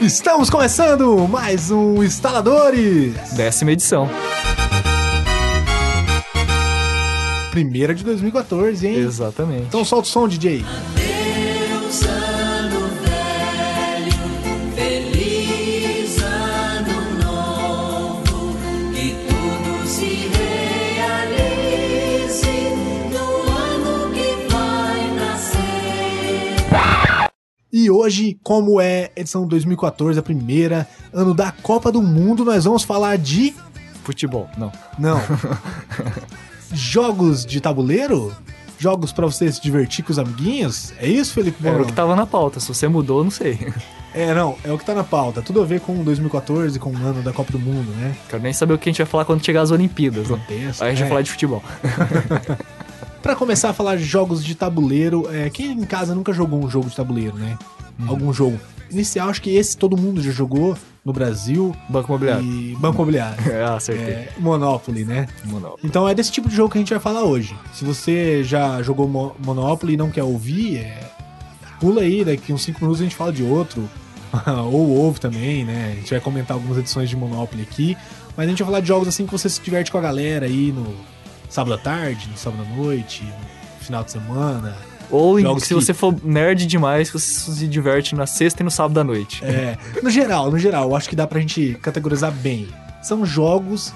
Estamos começando mais um Instaladores! Décima edição. Primeira de 2014, hein? Exatamente. Então solta o som, DJ. E hoje, como é edição 2014, a primeira, ano da Copa do Mundo, nós vamos falar de. Futebol, não. Não. Jogos de tabuleiro? Jogos pra você se divertir com os amiguinhos? É isso, Felipe Era Bono? o que tava na pauta. Se você mudou, não sei. É, não, é o que tá na pauta. Tudo a ver com 2014, com o ano da Copa do Mundo, né? Quero nem saber o que a gente vai falar quando chegar às Olimpíadas. Né? Aí a gente é. vai falar de futebol. Pra começar a falar de jogos de tabuleiro, é, quem em casa nunca jogou um jogo de tabuleiro, né? Uhum. Algum jogo. Inicial, acho que esse todo mundo já jogou no Brasil. Banco Imobiliário. E Banco Imobiliário. Ah, acertei. É, Monopoly, né? Monopólio. Então é desse tipo de jogo que a gente vai falar hoje. Se você já jogou Mo- Monopoly e não quer ouvir, é, pula aí, daqui uns 5 minutos a gente fala de outro. Ou ouve também, né? A gente vai comentar algumas edições de Monopoly aqui. Mas a gente vai falar de jogos assim que você se diverte com a galera aí no sábado à tarde, no sábado à noite, no final de semana. Ou se que- você for nerd demais, você se diverte na sexta e no sábado à noite. É, no geral, no geral, eu acho que dá pra gente categorizar bem. São jogos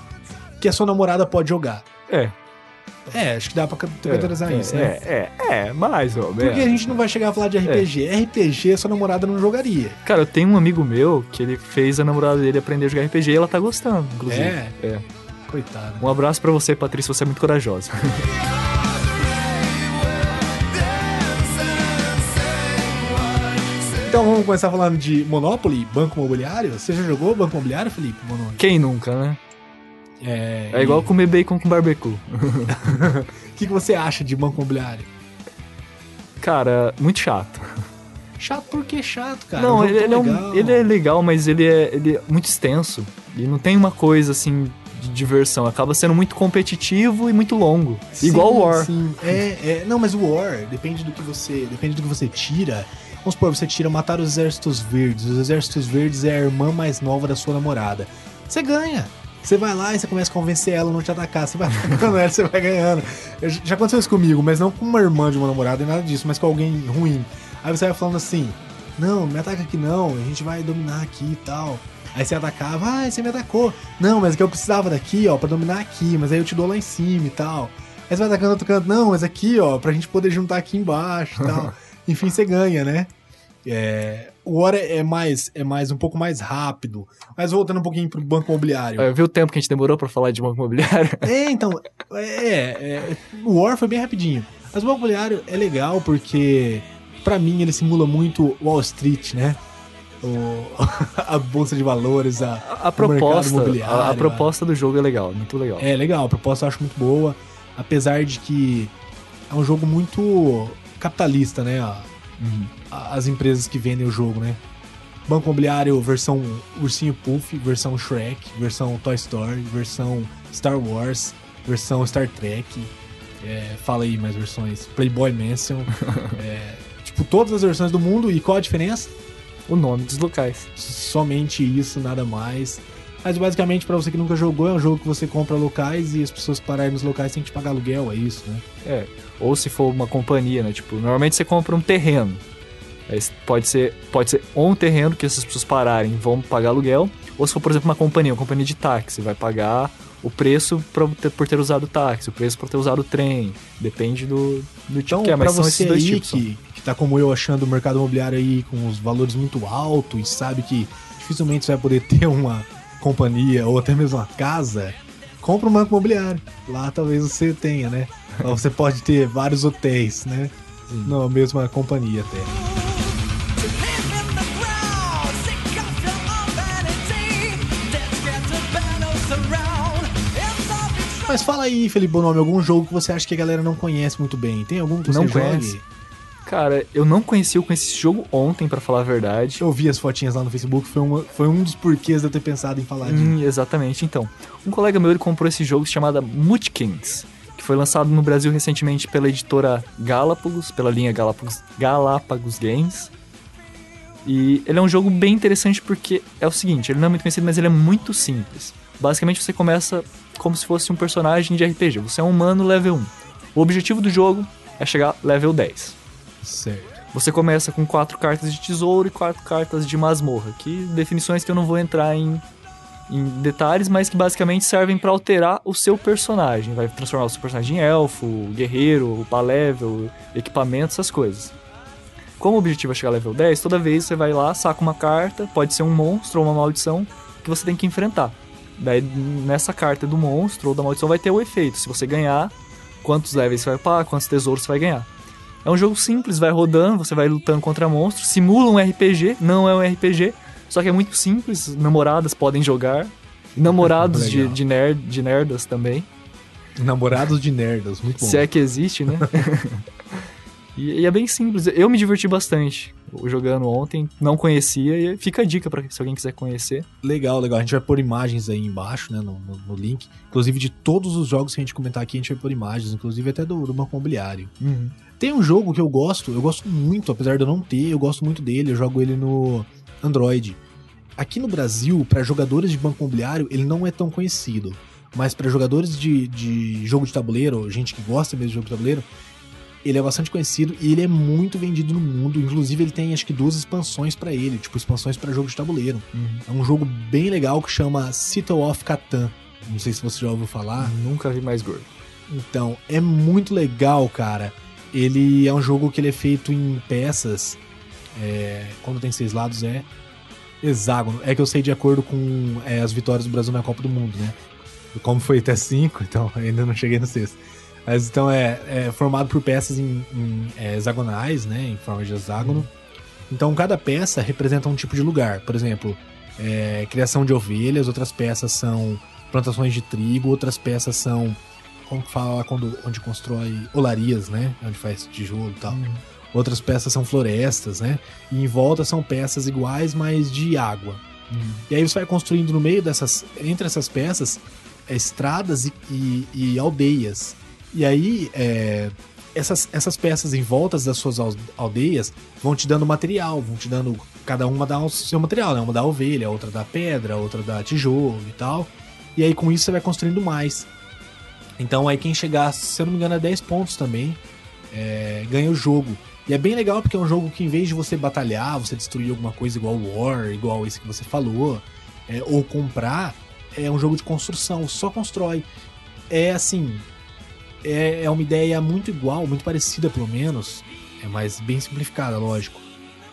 que a sua namorada pode jogar. É. É, acho que dá pra categorizar é, isso, é, né? É, é, mais ou menos. Porque a gente não vai chegar a falar de RPG. RPG, sua namorada não jogaria. Cara, eu tenho um amigo meu que ele fez a namorada dele aprender a jogar RPG e ela tá gostando, inclusive. É? é. Coitada. Um abraço pra você, Patrícia, você é muito corajosa. Então vamos começar falando de Monopoly, Banco Imobiliário. Você já jogou Banco Imobiliário, Felipe? Monopoly? Quem nunca, né? É, É igual comer bacon com barbecue. O que, que você acha de Banco Imobiliário? Cara, muito chato. Chato porque chato, cara. não, ele, jogo ele é um- legal. ele é legal, mas ele é, ele é muito extenso. E não tem uma coisa assim de diversão. Acaba sendo muito competitivo e muito longo. Sim, igual o War. Sim, é, é. Não, mas o War depende do que você. Depende do que você tira. Vamos supor, você tira matar os exércitos verdes. Os exércitos verdes é a irmã mais nova da sua namorada. Você ganha. Você vai lá e você começa a convencer ela a não te atacar. Você vai atacando ela, você vai ganhando. Já aconteceu isso comigo, mas não com uma irmã de uma namorada e nada disso, mas com alguém ruim. Aí você vai falando assim: Não, me ataca aqui não, a gente vai dominar aqui e tal. Aí você atacava, ah, você me atacou. Não, mas é que eu precisava daqui, ó, pra dominar aqui, mas aí eu te dou lá em cima e tal. Aí você vai atacando outro canto, não, mas aqui, ó, pra gente poder juntar aqui embaixo e tal. Enfim, você ganha, né? É, o War é mais, é mais um pouco mais rápido. Mas voltando um pouquinho pro banco imobiliário. É, Viu o tempo que a gente demorou pra falar de banco imobiliário? É, então, é, é, o War foi bem rapidinho. Mas o banco imobiliário é legal porque, pra mim, ele simula muito Wall Street, né? O, a bolsa de valores, a, A, proposta, a, a proposta do jogo é legal, muito legal. É legal, a proposta eu acho muito boa. Apesar de que é um jogo muito capitalista, né? A- Uhum. As empresas que vendem o jogo, né? Banco Imobiliário, versão Ursinho Puff, versão Shrek, versão Toy Story, versão Star Wars, versão Star Trek. É, fala aí mais versões. Playboy Mansion. é, tipo, todas as versões do mundo. E qual a diferença? O nome dos locais. somente isso, nada mais. Mas basicamente, pra você que nunca jogou, é um jogo que você compra locais e as pessoas que pararem nos locais têm que te pagar aluguel, é isso, né? É. Ou se for uma companhia, né? Tipo, normalmente você compra um terreno. Aí pode ser, pode ser ou um terreno que essas pessoas pararem vão pagar aluguel, ou se for, por exemplo, uma companhia, uma companhia de táxi, vai pagar o preço pra ter- por ter usado o táxi, o preço por ter usado o trem. Depende do, do tipo Então, que é, mas são você esses dois tipos. que, que tá como eu achando o mercado imobiliário aí com os valores muito altos e sabe que dificilmente você vai poder ter uma companhia ou até mesmo uma casa, compra um banco imobiliário. Lá talvez você tenha, né? Lá você pode ter vários hotéis, né? Na mesma companhia até. Mas fala aí, Felipe Bonome, algum jogo que você acha que a galera não conhece muito bem? Tem algum que você Não jogue? conhece. Cara, eu não conheci, eu conheci esse jogo ontem, pra falar a verdade. Eu vi as fotinhas lá no Facebook, foi, uma- foi um dos porquês de eu ter pensado em falar de. Hum, exatamente, então. Um colega meu ele comprou esse jogo chamado Mutkins, que foi lançado no Brasil recentemente pela editora Galápagos, pela linha Galápagos, Galápagos Games. E ele é um jogo bem interessante porque é o seguinte, ele não é muito conhecido, mas ele é muito simples. Basicamente você começa como se fosse um personagem de RPG. Você é um humano level 1. O objetivo do jogo é chegar level 10. Certo. Você começa com quatro cartas de tesouro e quatro cartas de masmorra, que definições que eu não vou entrar em, em detalhes, mas que basicamente servem pra alterar o seu personagem. Vai transformar o seu personagem em elfo, guerreiro, upar level, equipamento, essas coisas. Como o objetivo é chegar level 10, toda vez você vai lá, saca uma carta, pode ser um monstro ou uma maldição, que você tem que enfrentar. Daí nessa carta do monstro ou da maldição vai ter o efeito. Se você ganhar, quantos levels você vai upar, quantos tesouros você vai ganhar. É um jogo simples, vai rodando, você vai lutando contra monstros, simula um RPG, não é um RPG, só que é muito simples, namoradas podem jogar, namorados de, de, nerd, de nerdas também, Namorados de nerdos, muito bom. se é que existe, né? e, e é bem simples, eu me diverti bastante jogando ontem, não conhecia, e fica a dica pra se alguém quiser conhecer. Legal, legal. A gente vai pôr imagens aí embaixo, né, no, no- no link. Inclusive de todos os jogos que a gente comentar aqui, a gente vai pôr imagens, inclusive até do, do Banco Imobiliário. Tem um jogo que eu gosto, eu gosto muito, apesar de eu não ter, eu gosto muito dele, eu jogo ele no Android. Aqui no Brasil, para jogadores de banco imobiliário, ele não é tão conhecido. Mas para jogadores de, de jogo de tabuleiro, gente que gosta mesmo de jogo de tabuleiro, ele é bastante conhecido e ele é muito vendido no mundo. Inclusive, ele tem acho que duas expansões para ele, tipo expansões para jogo de tabuleiro. É um jogo bem legal que chama City of Catan. Não sei se você já ouviu falar. Nunca vi mais gordo. Então, é muito legal, cara. Ele é um jogo que ele é feito em peças. é, quando tem seis lados é hexágono. É que eu sei de acordo com é, as vitórias do Brasil na Copa do Mundo, né? Como foi até cinco, então ainda não cheguei no sexto. Mas então é, é formado por peças em, em, é, hexagonais, né? Em forma de hexágono. Então cada peça representa um tipo de lugar. Por exemplo, é, criação de ovelhas, outras peças são plantações de trigo, outras peças são como fala quando onde constrói olarias, né? Onde faz tijolo e tal. Outras peças são florestas, né? E em volta são peças iguais, mas de água. E aí você vai construindo no meio dessas, entre essas peças, é, estradas e, e- e aldeias. E aí é, essas, essas peças em voltas das suas al- aldeias vão te dando material, vão te dando. Cada uma dá o seu material, né? Uma dá ovelha, outra dá pedra, outra dá tijolo e tal. E aí com isso você vai construindo mais. Então aí quem chegar, se eu não me engano, a 10 pontos também, é, ganha o jogo. E é bem legal porque é um jogo que em vez de você batalhar, você destruir alguma coisa igual War, igual esse que você falou, é, ou comprar, é um jogo de construção, só constrói. É assim, é, é uma ideia muito igual, muito parecida pelo menos, é mais bem simplificada, lógico,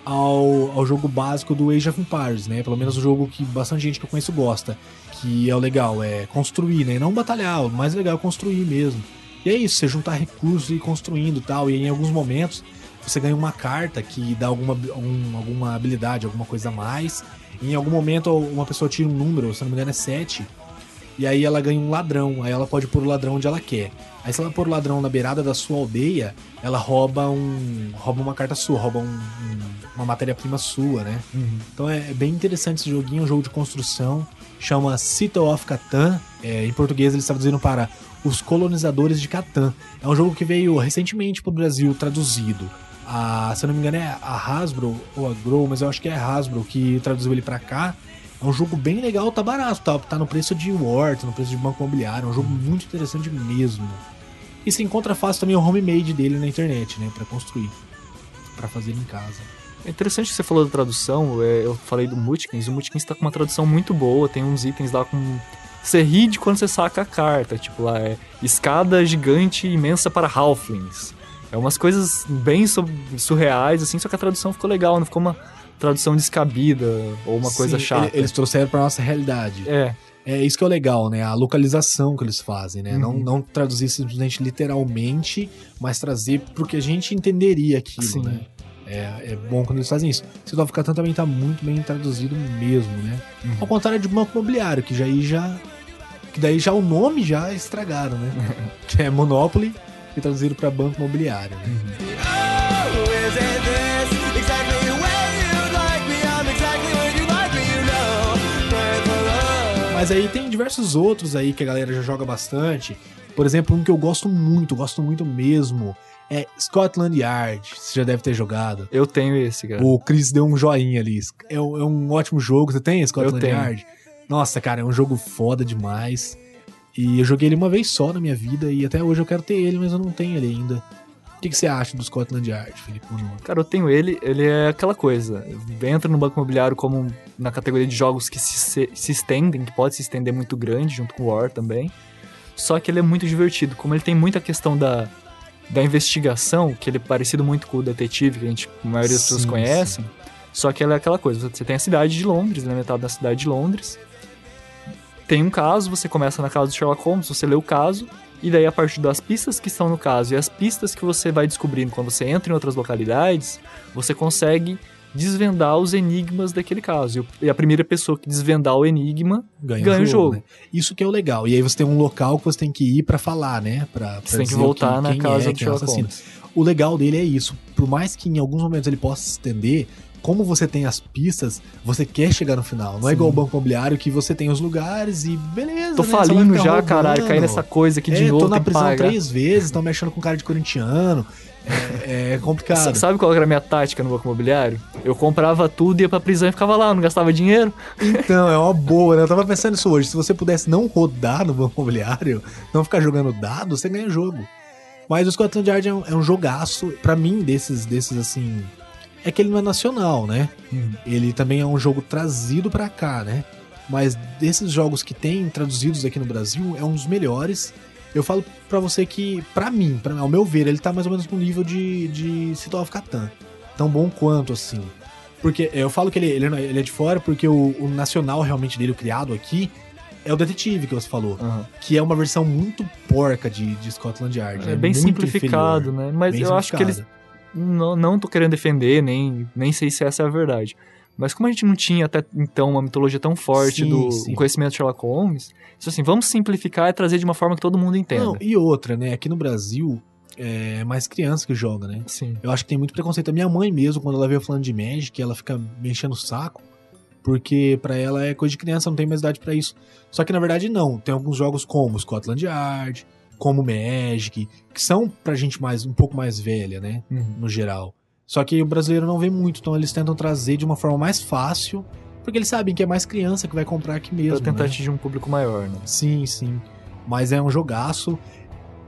ao, ao jogo básico do Age of Empires, né? Pelo menos o jogo que bastante gente que eu conheço gosta, que é o legal, é construir, né? Não batalhar, o mais legal é construir mesmo. E é isso, você juntar recursos e ir construindo e tal, e em alguns momentos você ganha uma carta que dá alguma, um- alguma habilidade, alguma coisa a mais. E em algum momento uma pessoa tira um número, se não me engano é 7, e aí ela ganha um ladrão, aí ela pode pôr o ladrão onde ela quer. Aí se ela pôr o ladrão na beirada da sua aldeia, ela rouba um. rouba uma carta sua, rouba um- um- uma matéria-prima sua, né? Então é, é bem interessante esse joguinho, um jogo de construção. Chama City of Catan. É, em português eles traduziram para Os Colonizadores de Catan. É um jogo que veio recentemente pro Brasil traduzido. A, se eu não me engano é a Hasbro ou a Grow, mas eu acho que é a Hasbro que traduziu ele pra cá. É um jogo bem legal, tá barato, tá, tá no preço de War, tá no preço de banco imobiliário. É um jogo muito interessante mesmo. E se encontra fácil também o homemade dele na internet, né? Pra construir. Pra fazer em casa. É interessante que você falou da tradução, é, eu falei do Mutkins, o Mutkins tá com uma tradução muito boa, tem uns itens lá com... Você ri de quando você saca a carta, tipo lá é escada gigante imensa para halflings. É umas coisas bem surreais, assim, só que a tradução ficou legal, não ficou uma tradução descabida ou uma coisa Sim, chata. ele- Eles trouxeram pra nossa realidade. É, É isso que é o legal, né? A localização que eles fazem, né? Não, Uhum. não traduzir simplesmente literalmente, mas trazer pro que a gente entenderia aquilo, Sim. né? É, é bom quando eles fazem isso. Catan também tá muito bem traduzido mesmo, né? Uhum. Ao contrário de Banco Imobiliário, que já aí já. Que daí já o nome já estragaram, né? que é Monopoly e traduziram pra Banco Imobiliário, né? Love. Mas aí tem diversos outros aí que a galera já joga bastante. Por exemplo, um que eu gosto muito, gosto muito mesmo, É Scotland Yard, você já deve ter jogado. Eu tenho esse, cara. O Chris deu um joinha ali. É, um- é um ótimo jogo. Você tem Scotland Eu tenho. Yard? Nossa, cara, é um jogo foda demais. E eu joguei ele uma vez só na minha vida e até hoje eu quero ter ele, mas eu não tenho ele ainda. O que, que você acha do Scotland Yard, Felipe? Cara, eu tenho ele, ele é aquela coisa. Entra no banco imobiliário como na categoria de jogos que se, se, se estendem, que pode se estender muito grande, junto com o War também. Só que ele é muito divertido. Como ele tem muita questão da, da investigação, que ele é parecido muito com o detetive, que a, gente, a maioria das pessoas Sim, conhecem. Só que ela é aquela coisa, você tem a cidade de Londres, ele é metade da cidade de Londres. Tem um caso, você começa na casa do Sherlock Holmes, você lê o caso, e daí a partir das pistas que estão no caso e as pistas que você vai descobrindo quando você entra em outras localidades, você consegue desvendar os enigmas daquele caso. E a primeira pessoa que desvendar o enigma Ganha, ganha o jogo. né? Isso que é o legal. E aí você tem um local que você tem que ir pra falar, né? Pra, pra Você tem que voltar quem- na quem casa é, do é o Sherlock assassino. Holmes. O legal dele é isso. Por mais que em alguns momentos ele possa se estender, como você tem as pistas, você quer chegar no final. Não é Sim. igual o banco imobiliário que você tem os lugares e beleza. Tô né? Falindo já, roubando. caralho, caí nessa coisa aqui de é, novo, tô na prisão pagar. três vezes, estão mexendo com cara de corintiano. É, é complicado. Sa- Sabe qual era a minha tática no banco imobiliário? Eu comprava tudo, ia pra prisão e ficava lá, não gastava dinheiro. Então, é uma boa, né? Eu tava pensando nisso hoje. Se você pudesse não rodar no banco imobiliário, não ficar jogando dado, você ganha jogo. Mas o Scotland Yard é um, é um jogaço, pra mim, desses, desses assim. É que ele não é nacional, né? Ele também é um jogo trazido pra cá, né? Mas desses jogos que tem traduzidos aqui no Brasil, é um dos melhores. Eu falo pra você que, pra mim, pra, ao meu ver, ele tá mais ou menos no nível de, de City of Catan. Tão bom quanto, assim. Porque eu falo que ele, ele, não- ele é de fora porque o, o nacional realmente dele, o criado aqui, é o detetive que você falou. Que é uma versão muito porca de, de Scotland Yard. É, bem muito simplificado, inferior. né? Mas Bem eu acho que eles. Não, não tô querendo defender, nem, nem sei se essa é a verdade. Mas como a gente não tinha até então uma mitologia tão forte Sim, do sim. conhecimento de Sherlock Holmes, isso assim, vamos simplificar e trazer de uma forma que todo mundo entenda. Não, e outra, né? Aqui no Brasil, é mais criança que joga, né? Sim. Eu acho que tem muito preconceito. A minha mãe mesmo, quando ela veio falando de Magic, ela fica me enchendo o saco. Porque pra ela é coisa de criança, não tem mais idade pra isso. Só que na verdade não. Tem alguns jogos como Scotland Yard, como Magic, que são pra gente mais um pouco mais velha, né? Uhum. No geral. Só que o brasileiro não vê muito, então eles tentam trazer de uma forma mais fácil, porque eles sabem que é mais criança que vai comprar aqui mesmo. Pra tentar né? atingir um público maior, né? Sim, sim. Mas é um jogaço.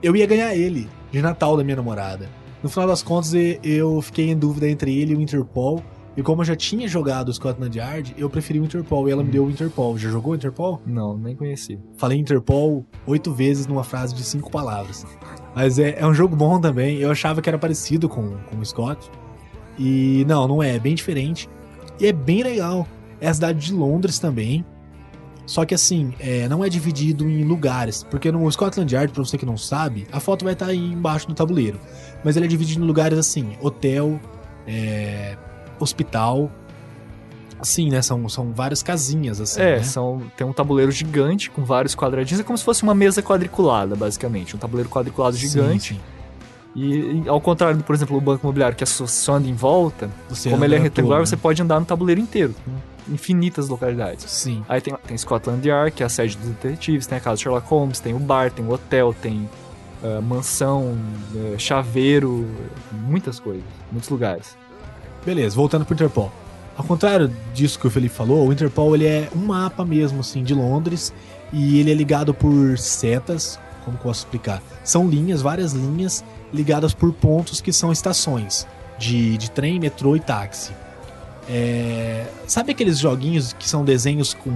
Eu ia ganhar ele de Natal da minha namorada. No final das contas, eu fiquei em dúvida entre ele e o Interpol. E como eu já tinha jogado o Scotland Yard, eu preferi o Interpol e ela me deu o Interpol. Já jogou o Interpol? Não, nem conheci. Falei Interpol oito vezes numa frase de cinco palavras. Mas é, é um jogo bom também. Eu achava que era parecido com, com o Scott. E não, não é. É bem diferente. E é bem legal. É a cidade de Londres também. Só que assim, é, não é dividido em lugares. Porque no Scotland Yard, pra você que não sabe, a foto vai estar aí embaixo do tabuleiro. Mas ele é dividido em lugares assim: hotel, é, hospital. Assim, né? São, são várias casinhas, assim. É, né? são, tem um tabuleiro gigante com vários quadradinhos. É como se fosse uma mesa quadriculada, basicamente. Um tabuleiro quadriculado Sim, gigante. sim. E, e ao contrário, do, por exemplo, o banco imobiliário, que é só anda em volta, Você como ele é retangular, você né? pode andar no tabuleiro inteiro. Infinitas localidades. Sim. Aí tem, tem Scotland Yard, que é a sede dos detetives, tem a casa do Sherlock Holmes, tem o bar, tem o hotel, tem ah, mansão, eh, chaveiro, muitas coisas, muitos lugares. Beleza, voltando pro Interpol. Ao contrário disso que o Felipe falou, o Interpol ele é um mapa mesmo, assim, de Londres, e ele é ligado por setas, como posso explicar? São linhas, várias linhas, ligadas por pontos que são estações de, de trem, metrô e táxi. É, Sabe aqueles joguinhos que são desenhos com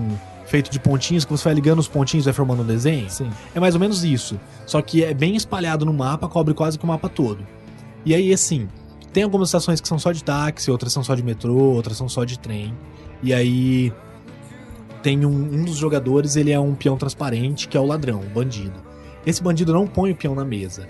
feito de pontinhos, que você vai ligando os pontinhos e vai formando um desenho? Sim. É mais ou menos isso. Só que é bem espalhado no mapa, cobre quase que o mapa todo. E aí, assim, tem algumas estações que são só de táxi, outras são só de metrô, outras são só de trem. E aí tem um, um dos jogadores, ele é um peão transparente, que é o ladrão, o bandido. Esse bandido não põe o peão na mesa.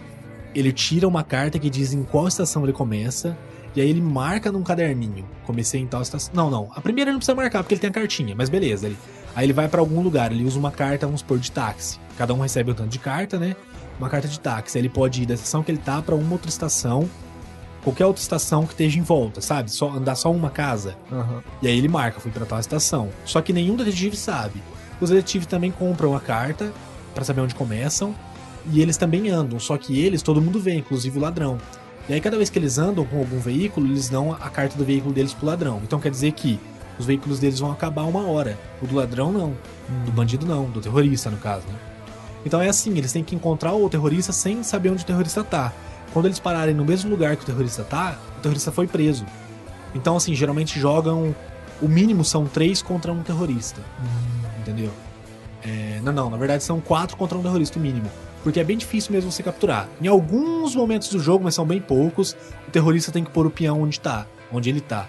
Ele tira uma carta que diz em qual estação ele começa, e aí ele marca num caderninho. Comecei em tal estação. Não, não. A primeira ele não precisa marcar, porque ele tem a cartinha, mas beleza. Ele... Aí ele vai pra algum lugar, ele usa uma carta, vamos supor, de táxi. Cada um recebe um tanto de carta, né? Uma carta de táxi. Aí ele pode ir da estação que ele tá pra uma outra estação, qualquer outra estação que esteja em volta, sabe? Só andar só uma casa. Aham. E aí ele marca, fui pra tal estação. Só que nenhum detetive sabe. Os detetives também compram a carta pra saber onde começam. E eles também andam, só que eles todo mundo vê, inclusive o ladrão. E aí cada vez que eles andam com algum veículo, eles dão a carta do veículo deles pro ladrão. Então quer dizer que os veículos deles vão acabar uma hora. O do ladrão não. Do bandido não. Do terrorista, no caso, né? Então é assim, eles têm que encontrar o terrorista sem saber onde o terrorista tá. Quando eles pararem no mesmo lugar que o terrorista tá, o terrorista foi preso. Então, assim, geralmente jogam. O mínimo são três contra um terrorista. Entendeu? É, não, não, na verdade são quatro contra um terrorista, o mínimo. Porque é bem difícil mesmo você capturar. Em alguns momentos do jogo, mas são bem poucos, o terrorista tem que pôr o peão onde tá, onde ele tá.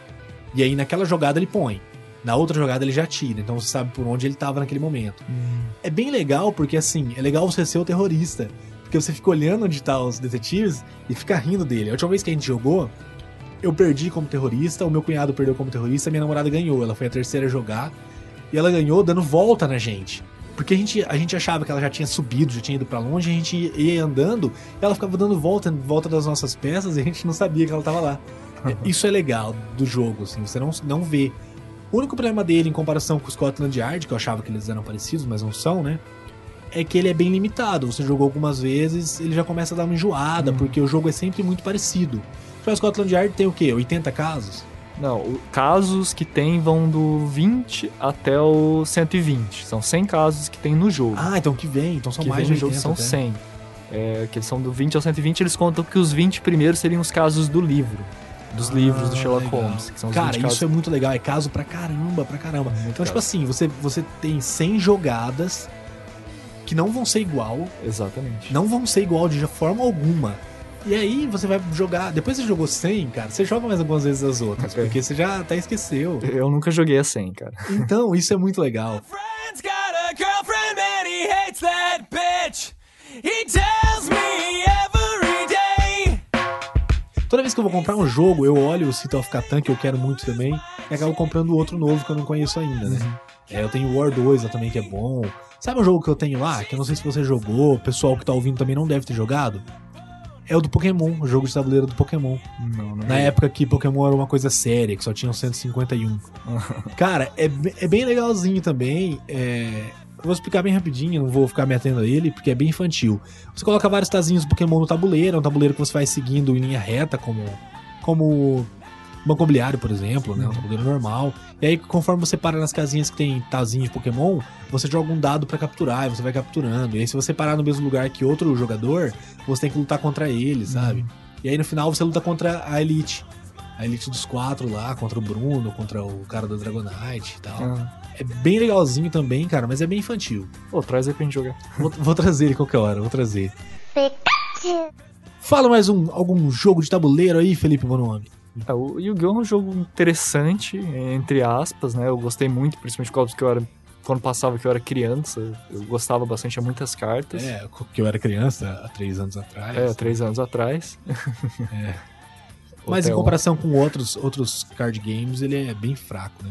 E aí naquela jogada ele põe. Na outra jogada ele já tira, então você sabe por onde ele tava naquele momento. É bem legal porque assim, é legal você ser o terrorista. Porque você fica olhando onde tá os detetives e fica rindo dele. A última vez que a gente jogou, eu perdi como terrorista, o meu cunhado perdeu como terrorista, minha namorada ganhou. Ela foi a terceira a jogar e ela ganhou dando volta na gente. Porque a gente, a gente achava que ela já tinha subido, já tinha ido pra longe, a gente ia andando, e ela ficava dando volta em volta das nossas peças e a gente não sabia que ela tava lá. Isso é legal do jogo, assim, você não, não vê. O único problema dele em comparação com o Scotland Yard, que eu achava que eles eram parecidos, mas não são, né? É que ele é bem limitado. Você jogou algumas vezes, ele já começa a dar uma enjoada, porque o jogo é sempre muito parecido. O Scotland Yard tem o quê? 80 casos? Não, casos que tem vão do 20 até o 120. São 100 casos que tem no jogo. Ah, então que vem, então são que mais vem de no jogo 80 são até. 100. É, que eles são do 20 ao 120, eles contam que os 20 primeiros seriam os casos do livro. Dos livros do Ah, Sherlock legal. Holmes. Que são os Cara, 20 isso casos. é muito legal, é caso pra caramba, pra caramba. Então, tipo assim, você, você tem 100 jogadas que não vão ser igual, Exatamente. não vão ser igual de forma alguma. E aí você vai jogar, depois você jogou 100, cara, você joga mais algumas vezes as outras, Ok. porque você já até esqueceu. Eu nunca joguei a 100, cara. Então, isso é muito legal. Toda vez que eu vou comprar um jogo, eu olho o City of Catan, que eu quero muito também, e acabo comprando outro novo que eu não conheço ainda, né? É, eu tenho War 2 lá também, que é bom. Sabe um jogo que eu tenho lá, que eu não sei se você jogou, o pessoal que tá ouvindo também não deve ter jogado? É o do Pokémon, o jogo de tabuleiro do Pokémon. Não, não. Na época que Pokémon era uma coisa séria, que só tinham 151. Cara, é, é bem legalzinho também. é, Eu vou explicar bem rapidinho, não vou ficar me atendo a ele, porque é bem infantil. Você coloca vários tazinhos do Pokémon no tabuleiro, é um tabuleiro que você vai seguindo em linha reta, como, como Banco Imobiliário, por exemplo, né? Um tabuleiro normal. E aí, conforme você para nas casinhas que tem tazinho de Pokémon, você joga um dado pra capturar, e você vai capturando. E aí, se você parar no mesmo lugar que outro jogador, você tem que lutar contra ele, sabe? E aí, no final, você luta contra a Elite. A Elite dos quatro lá, contra o Bruno, contra o cara do Dragonite e tal. Ah. É bem legalzinho também, cara, mas é bem infantil. Pô, traz aí pra gente jogar. Vou, vou trazer ele qualquer hora, vou trazer. Fala mais um, algum jogo de tabuleiro aí, Felipe Bonome. É, o Yu-Gi-Oh! é um jogo interessante, entre aspas, né? Eu gostei muito, principalmente por causa que eu era. Quando passava que eu era criança, eu gostava bastante, tinha muitas cartas. É, que eu era criança há três anos atrás. É, três anos atrás. É. Mas em comparação com outros, outros card games, ele é bem fraco, né?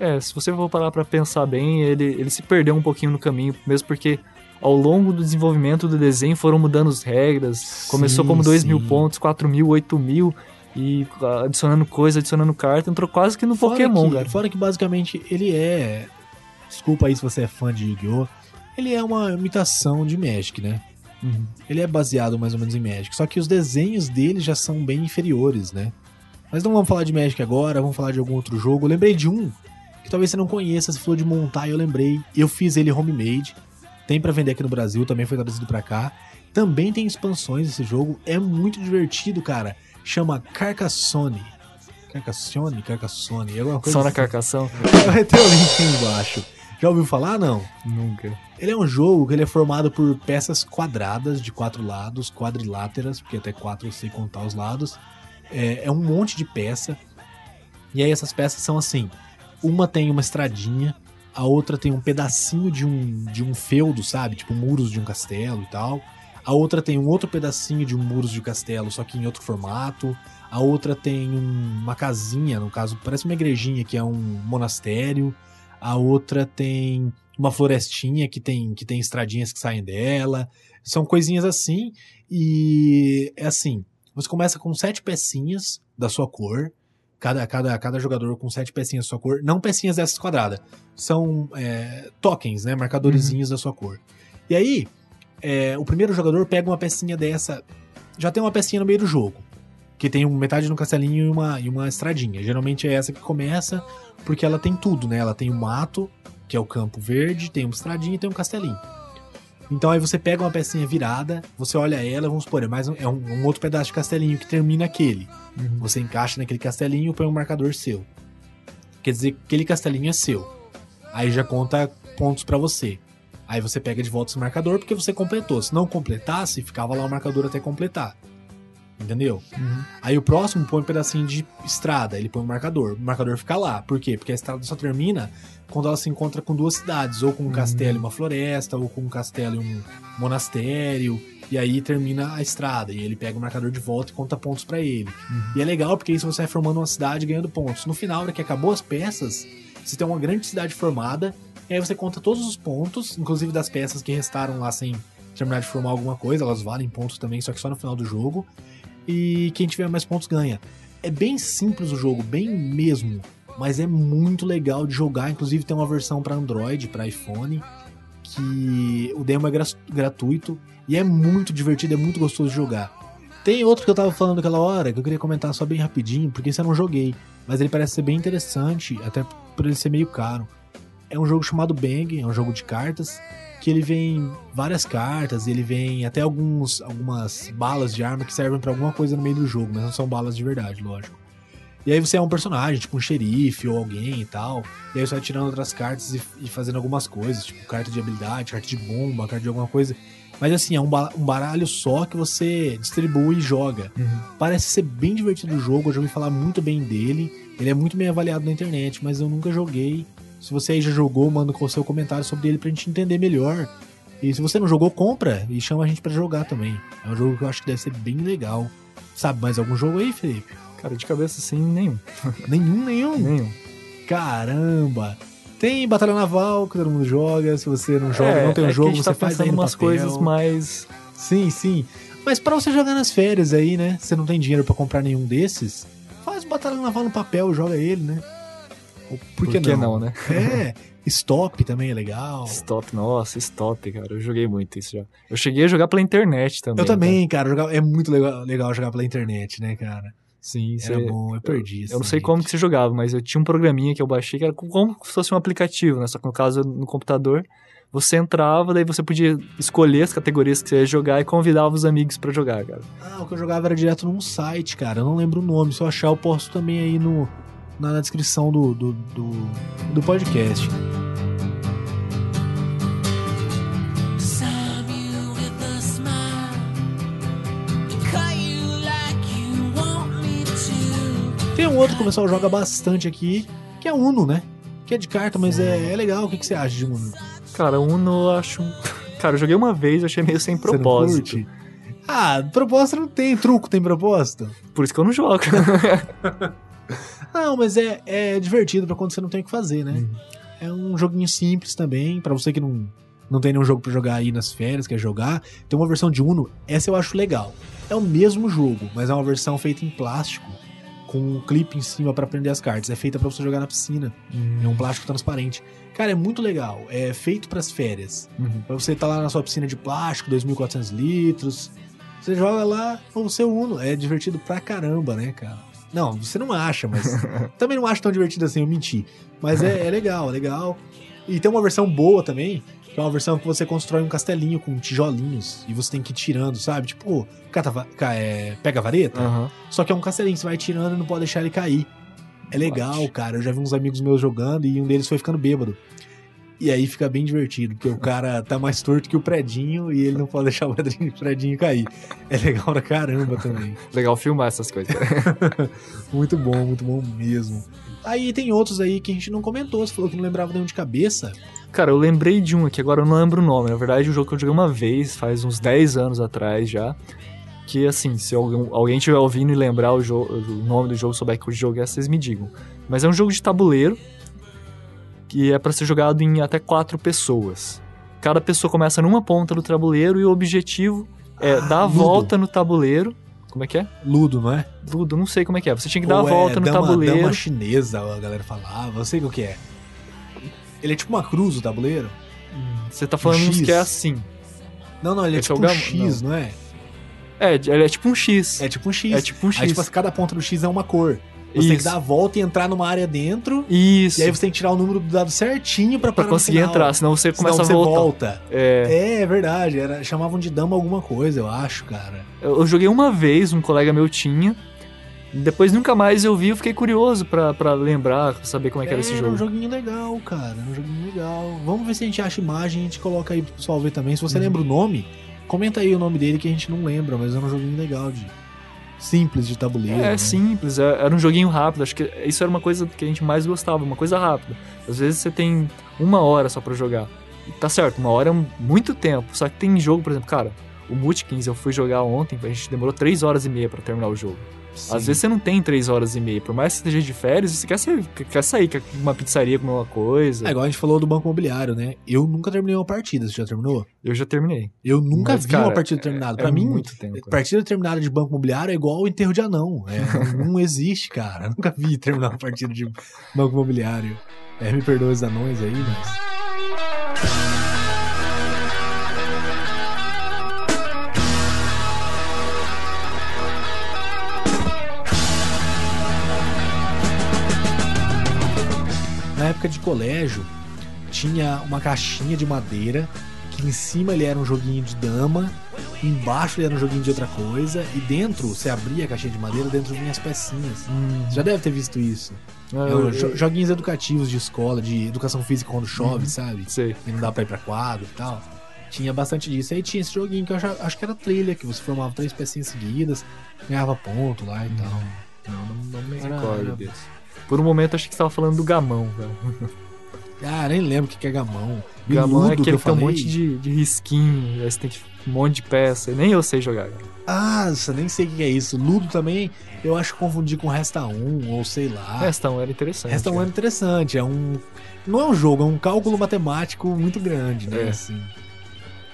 É, se você for parar pra pensar bem, ele, ele se perdeu um pouquinho no caminho, mesmo porque ao longo do desenvolvimento do desenho foram mudando as regras. Começou Sim, como 2 mil pontos, 4 mil, 8 mil, e ah, adicionando coisa, adicionando carta, entrou quase que no Fora Pokémon, que, cara. Fora que basicamente ele é. Desculpa aí se você é fã de Yu-Gi-Oh! Ele é uma imitação de Magic, né? Uhum. Ele é baseado mais ou menos em Magic. Só que os desenhos dele já são bem inferiores, né? Mas não vamos falar de Magic agora, vamos falar de algum outro jogo. Eu lembrei de um que talvez você não conheça, você falou de montar, eu lembrei. Eu fiz ele homemade. Tem pra vender aqui no Brasil, também foi traduzido pra cá. Também tem expansões esse jogo, é muito divertido, cara. Chama Carcassonne. Carcassonne, Carcassonne, é alguma coisa Só na assim. carcação? Vai ter o link aí embaixo. Já ouviu falar? Não. Nunca. Ele é um jogo que ele é formado por peças quadradas de quatro lados, quadriláteras, porque até quatro eu sei contar os lados. É, é um monte de peça. E aí essas peças são assim: uma tem uma estradinha, a outra tem um pedacinho de um, de um feudo, sabe? Tipo muros de um castelo e tal. A outra tem um outro pedacinho de um muros de castelo, só que em outro formato. A outra tem um- uma casinha, no caso, parece uma igrejinha que é um monastério. A outra tem uma florestinha que tem, que tem estradinhas que saem dela. São coisinhas assim. E é assim: você começa com sete pecinhas da sua cor. Cada, cada, cada jogador com sete pecinhas da sua cor. Não pecinhas dessas quadradas. São é, tokens, né? Marcadorzinhos da sua cor. E aí, é, o primeiro jogador pega uma pecinha dessa. Já tem uma pecinha no meio do jogo. Que tem metade no castelinho e uma, e uma estradinha. Geralmente é essa que começa, porque ela tem tudo, né? Ela tem o mato, que é o campo verde, tem uma estradinha e tem um castelinho. Então aí você pega uma pecinha virada, você olha ela, vamos supor, é, mais um, é um, um outro pedaço de castelinho que termina aquele. Você encaixa naquele castelinho e põe um marcador seu. Quer dizer que aquele castelinho é seu. Aí já conta pontos pra você. Aí você pega de volta esse marcador porque você completou. Se não completasse, ficava lá o marcador até completar. Entendeu? Aí o próximo põe um pedacinho de estrada, ele põe um marcador. O marcador fica lá. Por quê? Porque a estrada só termina quando ela se encontra com duas cidades, ou com um castelo e uma floresta, ou com um castelo e um monastério. E aí termina a estrada. E ele pega o marcador de volta e conta pontos pra ele. E é legal porque isso você vai formando uma cidade ganhando pontos. No final, na hora que acabou as peças, você tem uma grande cidade formada. E aí você conta todos os pontos, inclusive das peças que restaram lá sem terminar de formar alguma coisa. Elas valem pontos também, só que só no final do jogo. E quem tiver mais pontos ganha. É bem simples o jogo, bem mesmo. Mas é muito legal de jogar. Inclusive tem uma versão para Android, para iPhone, que o demo é gra- gratuito e é muito divertido, é muito gostoso de jogar. Tem outro que eu tava falando aquela hora que eu queria comentar só bem rapidinho, porque esse eu não joguei, mas ele parece ser bem interessante, até por ele ser meio caro. É um jogo chamado Bang, é um jogo de cartas, que ele vem várias cartas, ele vem até alguns algumas balas de arma que servem pra alguma coisa no meio do jogo, mas não são balas de verdade, lógico. E aí você é um personagem, tipo um xerife ou alguém e tal. E aí você vai tirando outras cartas e, e fazendo algumas coisas, tipo carta de habilidade, carta de bomba, carta de alguma coisa. Mas assim, é um, ba- um baralho só que você distribui e joga. Parece ser bem divertido o jogo, eu já ouvi falar muito bem dele. Ele é muito bem avaliado na internet, mas eu nunca joguei. Se você aí já jogou, manda com o seu comentário sobre ele pra gente entender melhor. E se você não jogou, compra e chama a gente pra jogar também. É um jogo que eu acho que deve ser bem legal. Sabe mais algum jogo aí, Felipe? Cara, de cabeça assim, nenhum. Nenhum, nenhum. Nenhum. Caramba! Tem Batalha Naval que todo mundo joga. Se você não joga, É, não tem um é jogo, gente você tá faz aí umas papel. coisas mais. Sim, sim. Mas pra você jogar nas férias aí, né? Você não tem dinheiro pra comprar nenhum desses, faz Batalha Naval no papel, joga ele, né? Ou Por que, Por que não? não, né? É, Stop também é legal. Stop, nossa, stop, cara. Eu joguei muito isso já. Eu cheguei a jogar pela internet também. Eu também, cara. jogar- é muito legal, legal jogar pela internet, né, cara? cara. Sim, Era você- bom, eu perdi isso. Eu não sei como que você jogava, mas eu tinha um programinha que eu baixei que era como se fosse um aplicativo, né? Só que no caso no computador, você entrava, daí você podia escolher as categorias que você ia jogar e convidava os amigos pra jogar, cara. Ah, o que eu jogava era direto num site, cara. Eu não lembro o nome. Se eu achar, eu posto também aí no, na, na descrição do, do, do, do podcast. Tem um outro que o pessoal joga bastante aqui, que é Uno, né? Que é de carta, mas é, é legal. O que, que você acha de Uno? Cara, Uno eu acho. um- Cara, eu joguei uma vez, eu achei meio sem Você não propósito. curte? Ah, proposta não tem. Truco tem proposta? Por isso que eu não jogo. Não, mas é, é divertido pra quando você não tem o que fazer, né? É um joguinho simples também, pra você que não, não tem nenhum jogo pra jogar aí nas férias, quer jogar. Tem uma versão de Uno, essa eu acho legal. É o mesmo jogo, mas é uma versão feita em plástico, com um clipe em cima pra prender as cartas. É feita pra você jogar na piscina. É um plástico transparente. Cara, é muito legal. É feito pras férias. Uhum. Pra você estar lá na sua piscina de plástico, 2.400 litros. Você joga lá com o seu Uno. É divertido pra caramba, né, cara? Não, você não acha, mas. também não acho tão divertido assim, eu menti. Mas é, é legal, é legal. E tem uma versão boa também, que é uma versão que você constrói um castelinho com tijolinhos e você tem que ir tirando, sabe? Tipo, catava, é, pega a vareta. Aham. Só que é um castelinho, você vai tirando e não pode deixar ele cair. É legal, cara. Eu já vi uns amigos meus jogando e um deles foi ficando bêbado. E aí fica bem divertido, porque o cara tá mais torto que o predinho e ele não pode deixar o predinho, cair. É legal pra caramba também. Legal filmar essas coisas. Muito bom, muito bom mesmo. Aí tem outros aí que a gente não comentou, você falou que não lembrava nenhum de cabeça. Cara, eu lembrei de um aqui, agora eu não lembro o nome. Na verdade, um jogo que eu joguei uma vez, faz uns 10 anos atrás já. Que assim, se alguém, alguém tiver ouvindo e lembrar o, o nome do jogo, souber que o jogo é, vocês me digam. Mas é um jogo de tabuleiro que é pra ser jogado em até quatro pessoas. Cada pessoa começa numa ponta do tabuleiro e o objetivo é Ah, dar a volta no tabuleiro. Como é que é? Ludo, não é? Ludo, não sei como é que é. Você tinha que dar Ou a é volta no dama, tabuleiro. Dama chinesa, a galera falava, eu sei o que é. Ele é tipo uma cruz, o tabuleiro? Você tá falando uns X. que é assim. Não, não, ele é é tipo um X, não, é? É, ele é tipo um X. É tipo um X. É tipo um Aí, X. tipo, cada ponta do X é uma cor. Você tem que Isso. dar a volta e entrar numa área dentro. Isso. E aí você tem que tirar o número do dado certinho pra, Pra conseguir entrar, senão você Senão começa você a voltar. volta. É, É, é verdade. Era, chamavam de dama alguma coisa, eu acho, cara. eu eu joguei uma vez, um colega meu tinha. Depois nunca mais eu vi, eu fiquei curioso pra, pra lembrar, saber como é que era esse Era um jogo. joguinho legal, cara. Era um joguinho legal. Vamos ver se a gente acha imagem e a gente coloca aí pro pessoal ver também. Se você Uhum. lembra o nome, comenta aí o nome dele que a gente não lembra, mas era um joguinho legal de. Simples de tabuleiro. É né? simples, é- era um joguinho rápido. Acho que isso era uma coisa que a gente mais gostava, uma coisa rápida. Às vezes você tem uma hora só pra jogar. E tá certo, uma hora é muito tempo. Só que tem jogo, por exemplo, cara, o Multikins eu fui jogar ontem, a gente demorou três horas e meia pra terminar o jogo. Sim. Às vezes você não tem três horas e meia. Por mais que você esteja de férias, você quer sair, quer sair, quer uma pizzaria comer uma coisa. É igual a gente falou do Banco Imobiliário, né? Eu nunca terminei uma partida. Você já terminou? Eu já terminei. Eu nunca Mas, vi cara, uma partida terminada. Pra é mim, muito tempo. cara. partida terminada de Banco Imobiliário é igual o enterro de anão. É, não existe, cara. Eu nunca vi terminar uma partida de Banco Imobiliário. É, me perdoa os anões aí, mas. Época de colégio, tinha uma caixinha de madeira que em cima ele era um joguinho de dama, embaixo ele era um joguinho de outra coisa, e dentro, você abria a caixinha de madeira, dentro vinha as pecinhas. Hum, Você já deve ter visto isso. É, o eu- jo- joguinhos educativos de escola, de educação física quando chove, sabe? sei. E não dá pra ir pra quadro e tal. Tinha bastante disso. Aí tinha esse joguinho que eu acho, acho que era trilha, que você formava três pecinhas seguidas, ganhava ponto lá e tal. Não, não, não me recordo desse. Por um momento achei que você tava falando do gamão, velho. Ah, nem lembro o que é gamão. Gamão é que aquele eu que tem um monte de, de risquinho, aí você tem que um monte de peça. Nem eu sei jogar. cara. Ah, nossa, nem sei o que é isso. Ludo também, eu acho que confundi com Resta 1, ou sei lá. Resta um era interessante. Resta 1 é cara. interessante, é um. Não é um jogo, é um cálculo matemático muito grande, né? É. Assim.